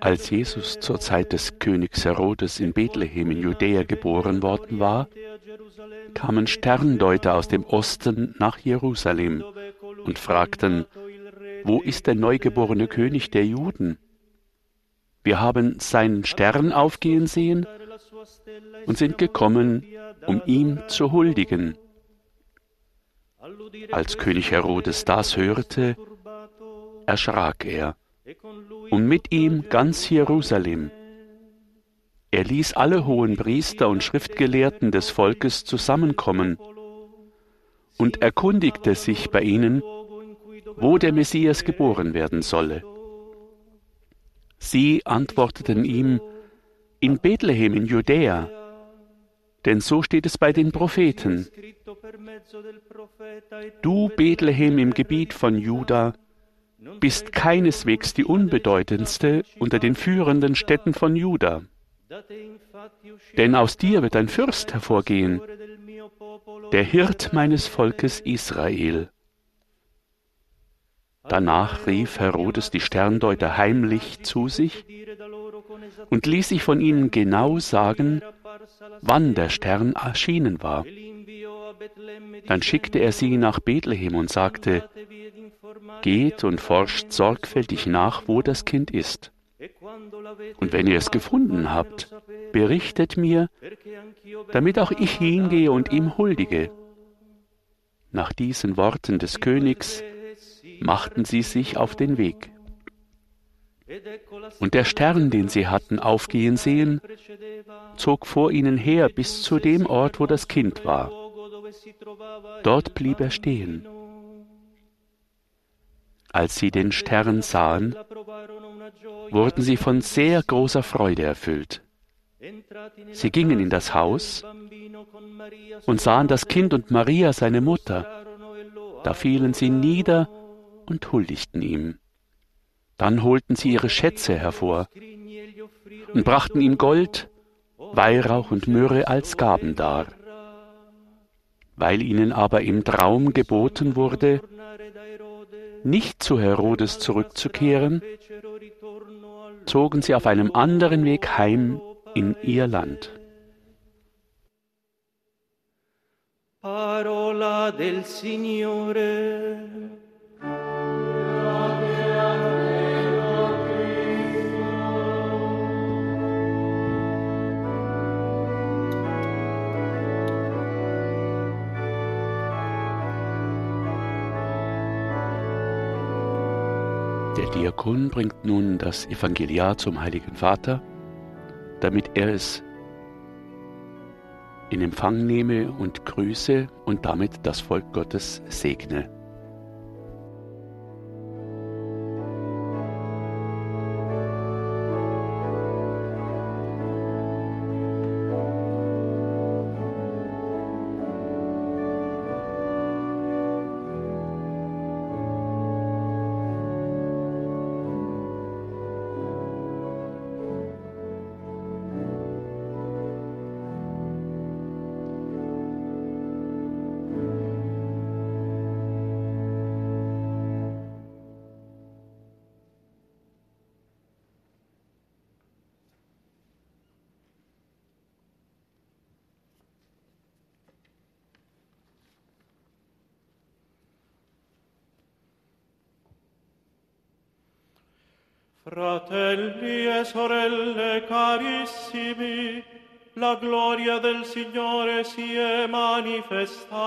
Als Jesus zur Zeit des Königs Herodes in Bethlehem in Judäa geboren worden war, kamen Sterndeuter aus dem Osten nach Jerusalem und fragten, wo ist der neugeborene König der Juden? Wir haben seinen Stern aufgehen sehen und sind gekommen, um ihm zu huldigen. Als König Herodes das hörte, erschrak er und mit ihm ganz Jerusalem. Er ließ alle hohen Priester und Schriftgelehrten des Volkes zusammenkommen und erkundigte sich bei ihnen, wo der Messias geboren werden solle. Sie antworteten ihm, in Bethlehem in Judäa, denn so steht es bei den Propheten. Du, Bethlehem im Gebiet von Juda, bist keineswegs die unbedeutendste unter den führenden Städten von Juda. Denn aus dir wird ein Fürst hervorgehen, der Hirt meines Volkes Israel. Danach rief Herodes die Sterndeuter heimlich zu sich und ließ sich von ihnen genau sagen, wann der Stern erschienen war. Dann schickte er sie nach Bethlehem und sagte, Geht und forscht sorgfältig nach, wo das Kind ist. Und wenn ihr es gefunden habt, berichtet mir, damit auch ich hingehe und ihm huldige. Nach diesen Worten des Königs machten sie sich auf den Weg. Und der Stern, den sie hatten aufgehen sehen, zog vor ihnen her bis zu dem Ort, wo das Kind war. Dort blieb er stehen. Als sie den Stern sahen, wurden sie von sehr großer Freude erfüllt. Sie gingen in das Haus und sahen das Kind und Maria, seine Mutter. Da fielen sie nieder und huldigten ihm. Dann holten sie ihre Schätze hervor und brachten ihm Gold, Weihrauch und Myrrhe als Gaben dar. Weil ihnen aber im Traum geboten wurde, nicht zu Herodes zurückzukehren, zogen sie auf einem anderen Weg heim in ihr Land. Parola del Signore. Der Diakon bringt nun das Evangeliar zum Heiligen Vater, damit er es in Empfang nehme und grüße und damit das Volk Gottes segne. Fratelli e sorelle carissimi, la gloria del Signore si è manifestata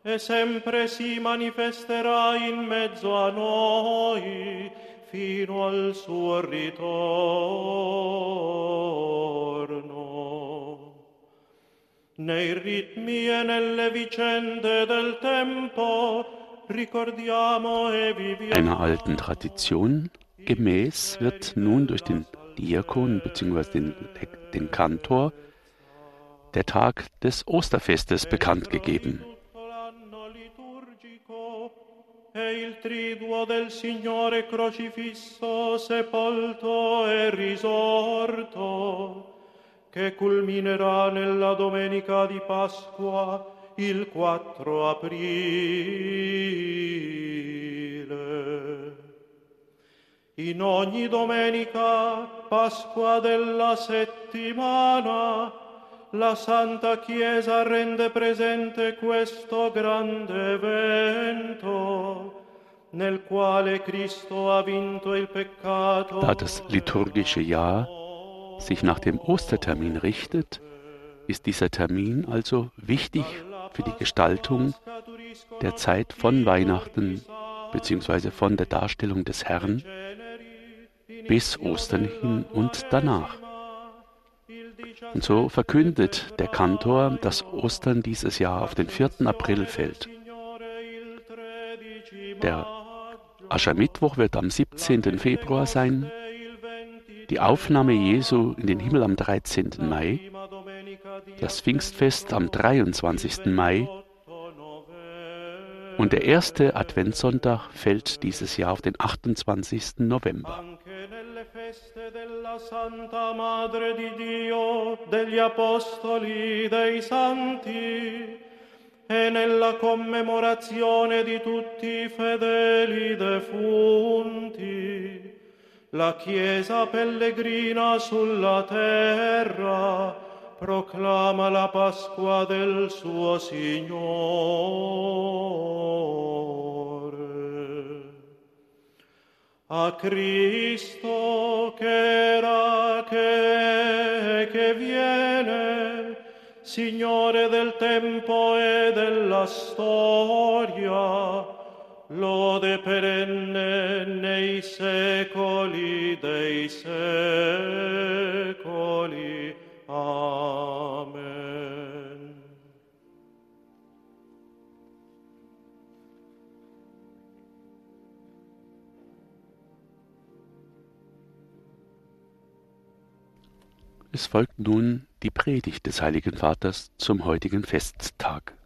e sempre si manifesterà in mezzo a noi fino al suo ritorno. Nei ritmi e nelle vicende del tempo Einer alten Tradition gemäß wird nun durch den Diakon bzw. Den, den Kantor der Tag des Osterfestes bekannt gegeben. E il triduo del Signore crocifisso, sepolto e risorto, che culminerà nella domenica di Pasqua il 4 aprile. In ogni domenica, Pasqua della settimana, la Santa Chiesa rende presente questo grande evento, nel quale Cristo ha vinto il peccato. Da das liturgische Jahr sich nach dem Ostertermin richtet, ist dieser Termin also wichtig für die Gestaltung der Zeit von Weihnachten bzw. von der Darstellung des Herrn bis Ostern hin und danach. Und so verkündet der Kantor, dass Ostern dieses Jahr auf den 4. April fällt. Der Aschermittwoch wird am 17. Februar sein, die Aufnahme Jesu in den Himmel am 13. Mai, das Pfingstfest am 23. Mai und der erste Adventssonntag fällt dieses Jahr auf den 28. November. e nella commemorazione di tutti i fedeli defunti, la Chiesa pellegrina sulla terra proclama la Pasqua del suo Signore. A Cristo che era, che, che viene, Signore del tempo e della storia, lode perenne nei secoli dei secoli. Amen. Es folgt nun die Predigt des Heiligen Vaters zum heutigen Festtag.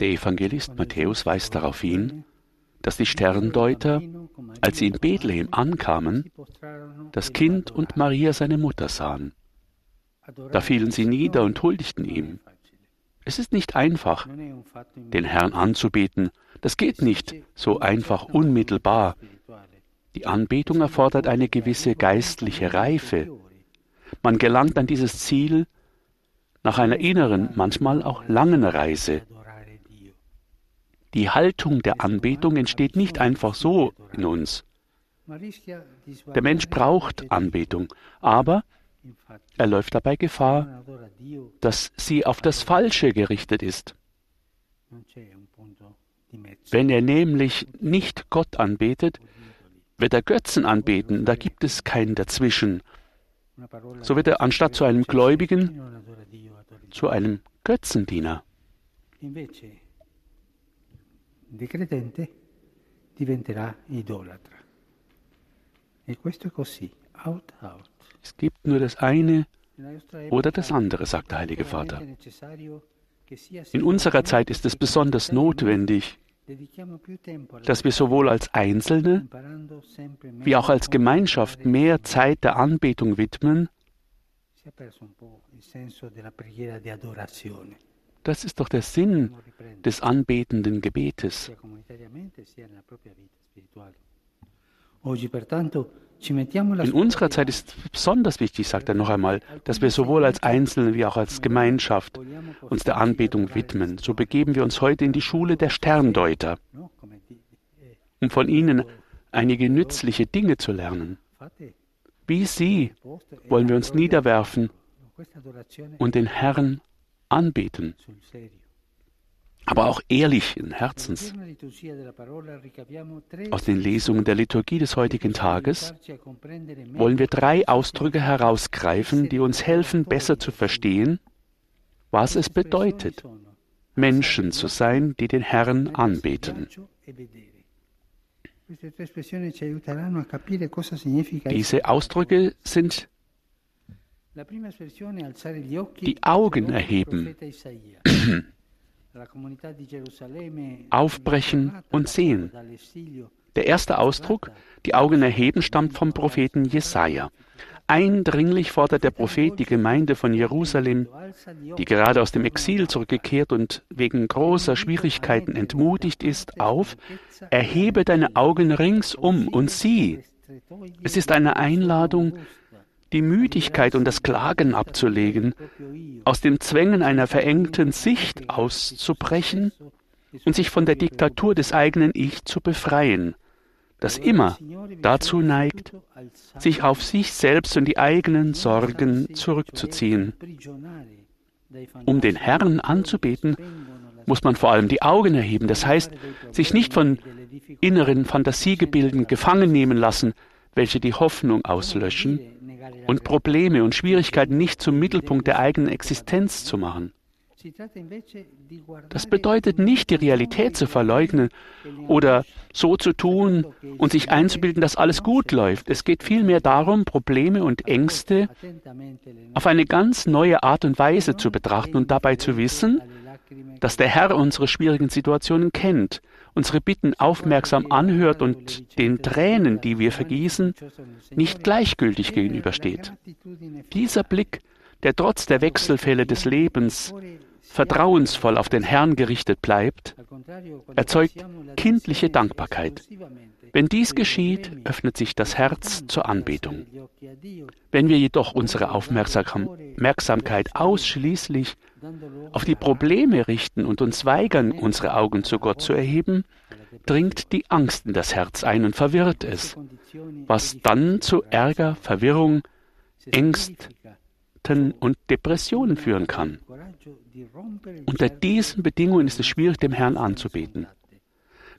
Der Evangelist Matthäus weist darauf hin, dass die Sterndeuter, als sie in Bethlehem ankamen, das Kind und Maria seine Mutter sahen. Da fielen sie nieder und huldigten ihm. Es ist nicht einfach, den Herrn anzubeten. Das geht nicht so einfach unmittelbar. Die Anbetung erfordert eine gewisse geistliche Reife. Man gelangt an dieses Ziel nach einer inneren, manchmal auch langen Reise. Die Haltung der Anbetung entsteht nicht einfach so in uns. Der Mensch braucht Anbetung, aber er läuft dabei Gefahr, dass sie auf das Falsche gerichtet ist. Wenn er nämlich nicht Gott anbetet, wird er Götzen anbeten, da gibt es keinen dazwischen. So wird er anstatt zu einem Gläubigen zu einem Götzendiener. E. Es gibt nur das eine oder das andere, sagt der Heilige Vater. In unserer Zeit ist es besonders notwendig, dass wir sowohl als Einzelne wie auch als Gemeinschaft mehr Zeit der Anbetung widmen. Das ist doch der Sinn des anbetenden Gebetes. In unserer Zeit ist besonders wichtig, sagt er noch einmal, dass wir sowohl als Einzelne wie auch als Gemeinschaft uns der Anbetung widmen. So begeben wir uns heute in die Schule der Sterndeuter, um von ihnen einige nützliche Dinge zu lernen. Wie sie wollen wir uns niederwerfen und den Herrn anbeten. Aber auch ehrlichen Herzens. Aus den Lesungen der Liturgie des heutigen Tages wollen wir drei Ausdrücke herausgreifen, die uns helfen, besser zu verstehen, was es bedeutet, Menschen zu sein, die den Herrn anbeten. Diese Ausdrücke sind die Augen erheben, aufbrechen und sehen. Der erste Ausdruck, die Augen erheben, stammt vom Propheten Jesaja. Eindringlich fordert der Prophet die Gemeinde von Jerusalem, die gerade aus dem Exil zurückgekehrt und wegen großer Schwierigkeiten entmutigt ist, auf, erhebe deine Augen ringsum und sieh. Es ist eine Einladung, die Müdigkeit und das Klagen abzulegen, aus den Zwängen einer verengten Sicht auszubrechen und sich von der Diktatur des eigenen Ich zu befreien, das immer dazu neigt, sich auf sich selbst und die eigenen Sorgen zurückzuziehen. Um den Herrn anzubeten, muss man vor allem die Augen erheben, das heißt, sich nicht von inneren Fantasiegebilden gefangen nehmen lassen, welche die Hoffnung auslöschen, und Probleme und Schwierigkeiten nicht zum Mittelpunkt der eigenen Existenz zu machen. Das bedeutet nicht, die Realität zu verleugnen oder so zu tun und sich einzubilden, dass alles gut läuft. Es geht vielmehr darum, Probleme und Ängste auf eine ganz neue Art und Weise zu betrachten und dabei zu wissen, dass der Herr unsere schwierigen Situationen kennt unsere Bitten aufmerksam anhört und den Tränen, die wir vergießen, nicht gleichgültig gegenübersteht. Dieser Blick, der trotz der Wechselfälle des Lebens vertrauensvoll auf den Herrn gerichtet bleibt, erzeugt kindliche Dankbarkeit. Wenn dies geschieht, öffnet sich das Herz zur Anbetung. Wenn wir jedoch unsere Aufmerksamkeit ausschließlich auf die Probleme richten und uns weigern, unsere Augen zu Gott zu erheben, dringt die Angst in das Herz ein und verwirrt es, was dann zu Ärger, Verwirrung, Ängsten und Depressionen führen kann. Unter diesen Bedingungen ist es schwierig, dem Herrn anzubeten.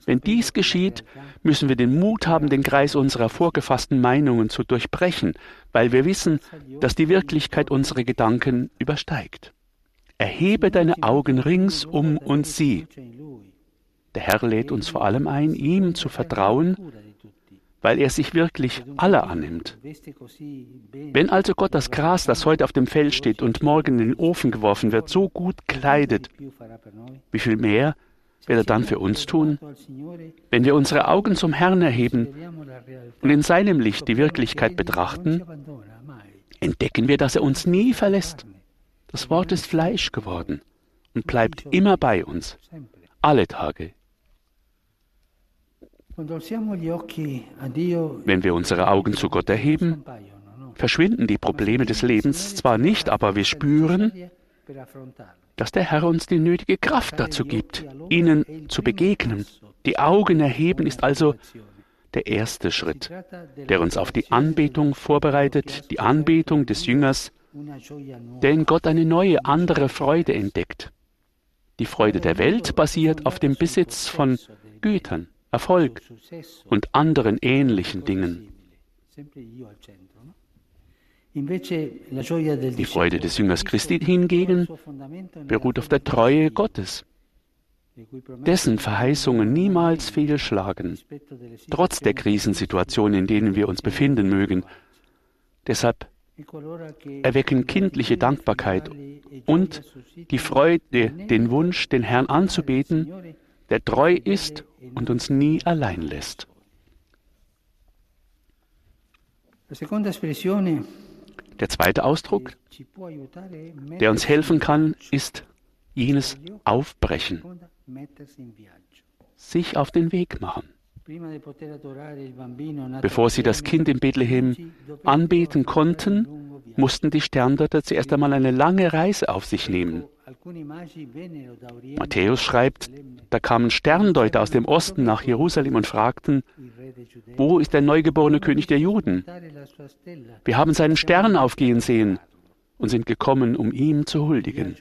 Wenn dies geschieht, müssen wir den Mut haben, den Kreis unserer vorgefassten Meinungen zu durchbrechen, weil wir wissen, dass die Wirklichkeit unsere Gedanken übersteigt. Erhebe deine Augen rings um und sieh. Der Herr lädt uns vor allem ein, ihm zu vertrauen, weil er sich wirklich aller annimmt. Wenn also Gott das Gras, das heute auf dem Feld steht und morgen in den Ofen geworfen wird, so gut kleidet, wie viel mehr wird er dann für uns tun? Wenn wir unsere Augen zum Herrn erheben und in seinem Licht die Wirklichkeit betrachten, entdecken wir, dass er uns nie verlässt. Das Wort ist Fleisch geworden und bleibt immer bei uns, alle Tage. Wenn wir unsere Augen zu Gott erheben, verschwinden die Probleme des Lebens zwar nicht, aber wir spüren, dass der Herr uns die nötige Kraft dazu gibt, ihnen zu begegnen. Die Augen erheben ist also der erste Schritt, der uns auf die Anbetung vorbereitet, die Anbetung des Jüngers, der in Gott eine neue, andere Freude entdeckt. Die Freude der Welt basiert auf dem Besitz von Gütern, Erfolg und anderen ähnlichen Dingen. Die Freude des Jüngers Christi hingegen beruht auf der Treue Gottes, dessen Verheißungen niemals fehlschlagen, trotz der Krisensituation, in denen wir uns befinden mögen. Deshalb erwecken kindliche Dankbarkeit und die Freude, den Wunsch, den Herrn anzubeten, der treu ist und uns nie allein lässt. Der zweite Ausdruck, der uns helfen kann, ist jenes Aufbrechen, sich auf den Weg machen. Bevor sie das Kind in Bethlehem anbeten konnten, mussten die Sterndeuter zuerst einmal eine lange Reise auf sich nehmen. Matthäus schreibt, da kamen Sterndeuter aus dem Osten nach Jerusalem und fragten, wo ist der neugeborene König der Juden? Wir haben seinen Stern aufgehen sehen und sind gekommen, um ihm zu huldigen.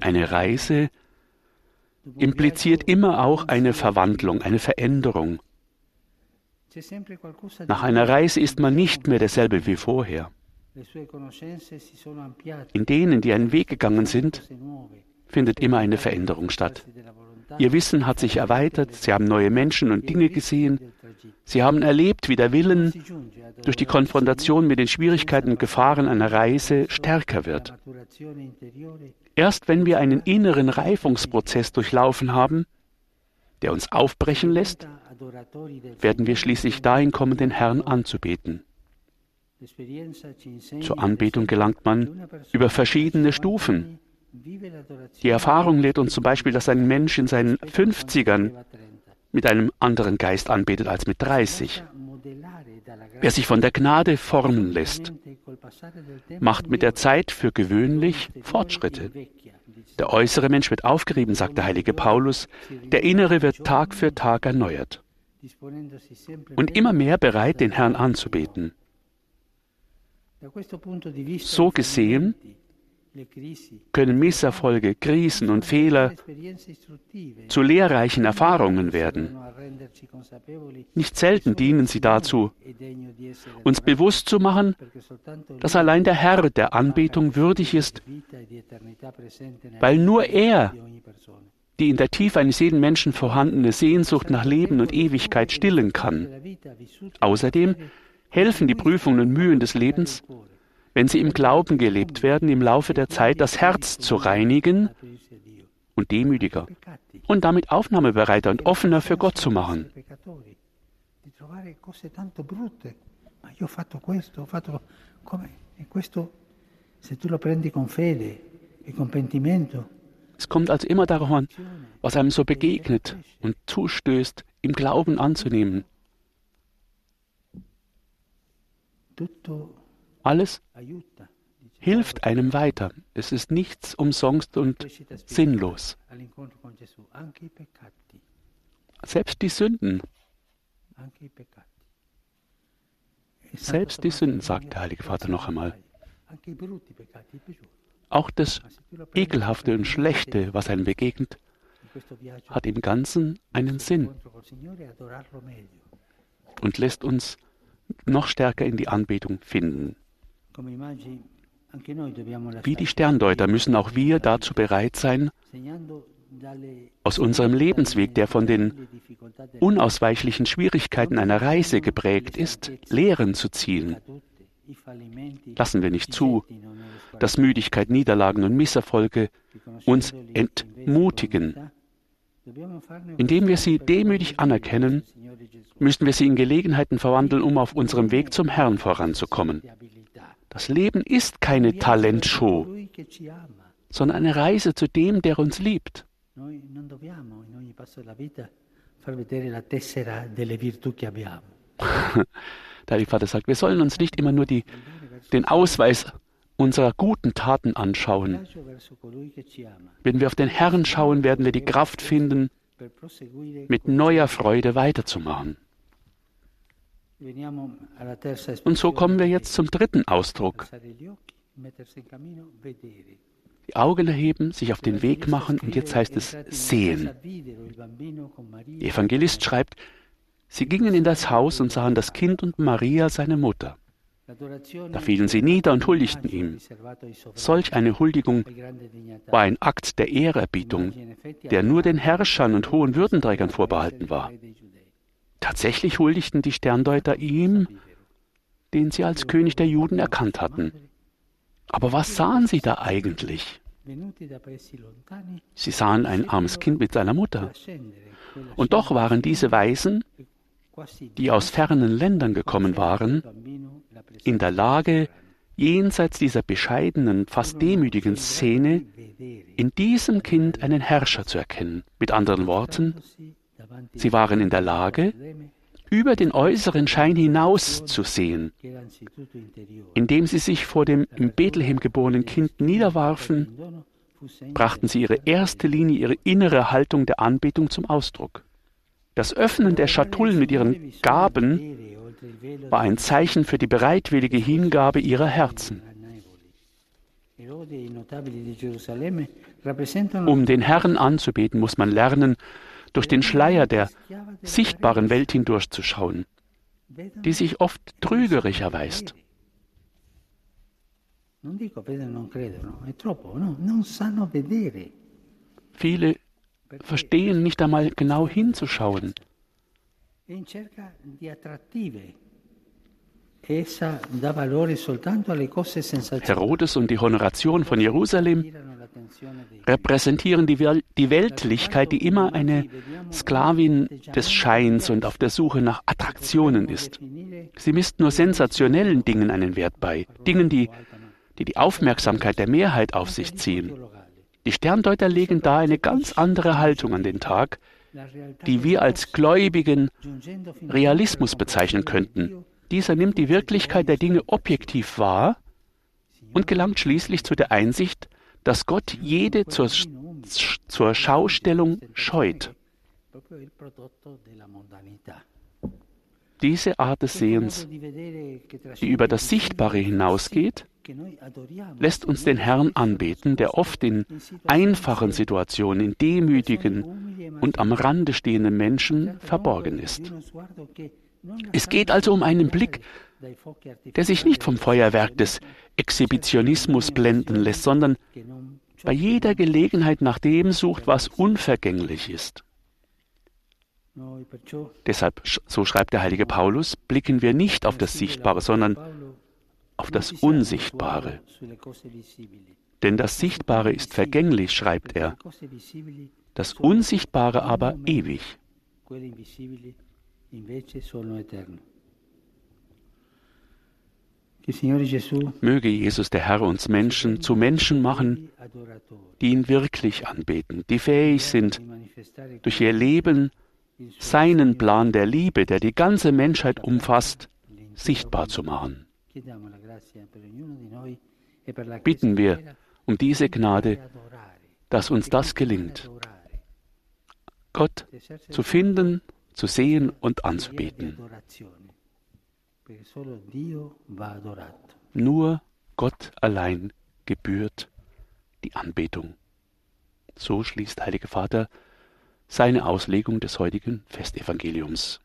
Eine Reise impliziert immer auch eine Verwandlung, eine Veränderung. Nach einer Reise ist man nicht mehr derselbe wie vorher. In denen, die einen Weg gegangen sind, findet immer eine Veränderung statt. Ihr Wissen hat sich erweitert, sie haben neue Menschen und Dinge gesehen, sie haben erlebt, wie der Willen durch die Konfrontation mit den Schwierigkeiten und Gefahren einer Reise stärker wird. Erst wenn wir einen inneren Reifungsprozess durchlaufen haben, der uns aufbrechen lässt, werden wir schließlich dahin kommen, den Herrn anzubeten. Zur Anbetung gelangt man über verschiedene Stufen. Die Erfahrung lehrt uns zum Beispiel, dass ein Mensch in seinen 50ern mit einem anderen Geist anbetet als mit 30. Wer sich von der Gnade formen lässt, macht mit der Zeit für gewöhnlich Fortschritte. Der äußere Mensch wird aufgerieben, sagt der heilige Paulus, der innere wird Tag für Tag erneuert und immer mehr bereit, den Herrn anzubeten. So gesehen können Misserfolge, Krisen und Fehler zu lehrreichen Erfahrungen werden. Nicht selten dienen sie dazu, uns bewusst zu machen, dass allein der Herr der Anbetung würdig ist, weil nur er die in der Tiefe eines jeden Menschen vorhandene Sehnsucht nach Leben und Ewigkeit stillen kann. Außerdem helfen die Prüfungen und Mühen des Lebens, wenn sie im Glauben gelebt werden, im Laufe der Zeit das Herz zu reinigen und demütiger und damit aufnahmebereiter und offener für Gott zu machen. Es kommt also immer darauf an, was einem so begegnet und zustößt, im Glauben anzunehmen. Alles hilft einem weiter. Es ist nichts umsonst und sinnlos. Selbst die Sünden. Selbst die Sünden, sagt der Heilige Vater noch einmal. Auch das Ekelhafte und Schlechte, was einem begegnet, hat im Ganzen einen Sinn und lässt uns noch stärker in die Anbetung finden. Wie die Sterndeuter müssen auch wir dazu bereit sein, aus unserem Lebensweg, der von den unausweichlichen Schwierigkeiten einer Reise geprägt ist, Lehren zu ziehen. Lassen wir nicht zu, dass Müdigkeit, Niederlagen und Misserfolge uns entmutigen. Indem wir sie demütig anerkennen, müssen wir sie in Gelegenheiten verwandeln, um auf unserem Weg zum Herrn voranzukommen. Das Leben ist keine Talentshow, sondern eine Reise zu dem, der uns liebt. Der Heilige Vater sagt, wir sollen uns nicht immer nur die, den Ausweis unserer guten Taten anschauen. Wenn wir auf den Herrn schauen, werden wir die Kraft finden, mit neuer Freude weiterzumachen. Und so kommen wir jetzt zum dritten Ausdruck. Die Augen erheben, sich auf den Weg machen und jetzt heißt es sehen. Der Evangelist schreibt, sie gingen in das Haus und sahen das Kind und Maria, seine Mutter. Da fielen sie nieder und huldigten ihm. Solch eine Huldigung war ein Akt der Ehrerbietung, der nur den Herrschern und hohen Würdenträgern vorbehalten war. Tatsächlich huldigten die Sterndeuter ihm, den sie als König der Juden erkannt hatten. Aber was sahen sie da eigentlich? Sie sahen ein armes Kind mit seiner Mutter. Und doch waren diese Weisen, die aus fernen Ländern gekommen waren, in der Lage, jenseits dieser bescheidenen, fast demütigen Szene, in diesem Kind einen Herrscher zu erkennen. Mit anderen Worten, Sie waren in der Lage, über den äußeren Schein hinaus zu sehen, indem sie sich vor dem in Bethlehem geborenen Kind niederwarfen, brachten sie ihre erste Linie, ihre innere Haltung der Anbetung zum Ausdruck. Das Öffnen der Schatullen mit ihren Gaben war ein Zeichen für die bereitwillige Hingabe ihrer Herzen. Um den Herrn anzubeten, muss man lernen, durch den Schleier der sichtbaren Welt hindurchzuschauen, die sich oft trügerisch erweist. Viele verstehen nicht einmal genau hinzuschauen. Herodes und die Honoration von Jerusalem repräsentieren die, Wel die Weltlichkeit, die immer eine Sklavin des Scheins und auf der Suche nach Attraktionen ist. Sie misst nur sensationellen Dingen einen Wert bei, Dingen, die die, die Aufmerksamkeit der Mehrheit auf sich ziehen. Die Sterndeuter legen da eine ganz andere Haltung an den Tag, die wir als gläubigen Realismus bezeichnen könnten. Dieser nimmt die Wirklichkeit der Dinge objektiv wahr und gelangt schließlich zu der Einsicht, dass Gott jede zur, zur Schaustellung scheut. Diese Art des Sehens, die über das Sichtbare hinausgeht, lässt uns den Herrn anbeten, der oft in einfachen Situationen, in demütigen und am Rande stehenden Menschen verborgen ist. Es geht also um einen Blick, der sich nicht vom Feuerwerk des Exhibitionismus blenden lässt, sondern bei jeder Gelegenheit nach dem sucht, was unvergänglich ist. Deshalb, so schreibt der heilige Paulus, blicken wir nicht auf das Sichtbare, sondern auf das Unsichtbare. Denn das Sichtbare ist vergänglich, schreibt er, das Unsichtbare aber ewig. Möge Jesus, der Herr, uns Menschen zu Menschen machen, die ihn wirklich anbeten, die fähig sind, durch ihr Leben seinen Plan der Liebe, der die ganze Menschheit umfasst, sichtbar zu machen. Bitten wir um diese Gnade, dass uns das gelingt, Gott zu finden, zu sehen und anzubeten. Nur Gott allein gebührt die Anbetung. So schließt Heilige Vater seine Auslegung des heutigen Festevangeliums.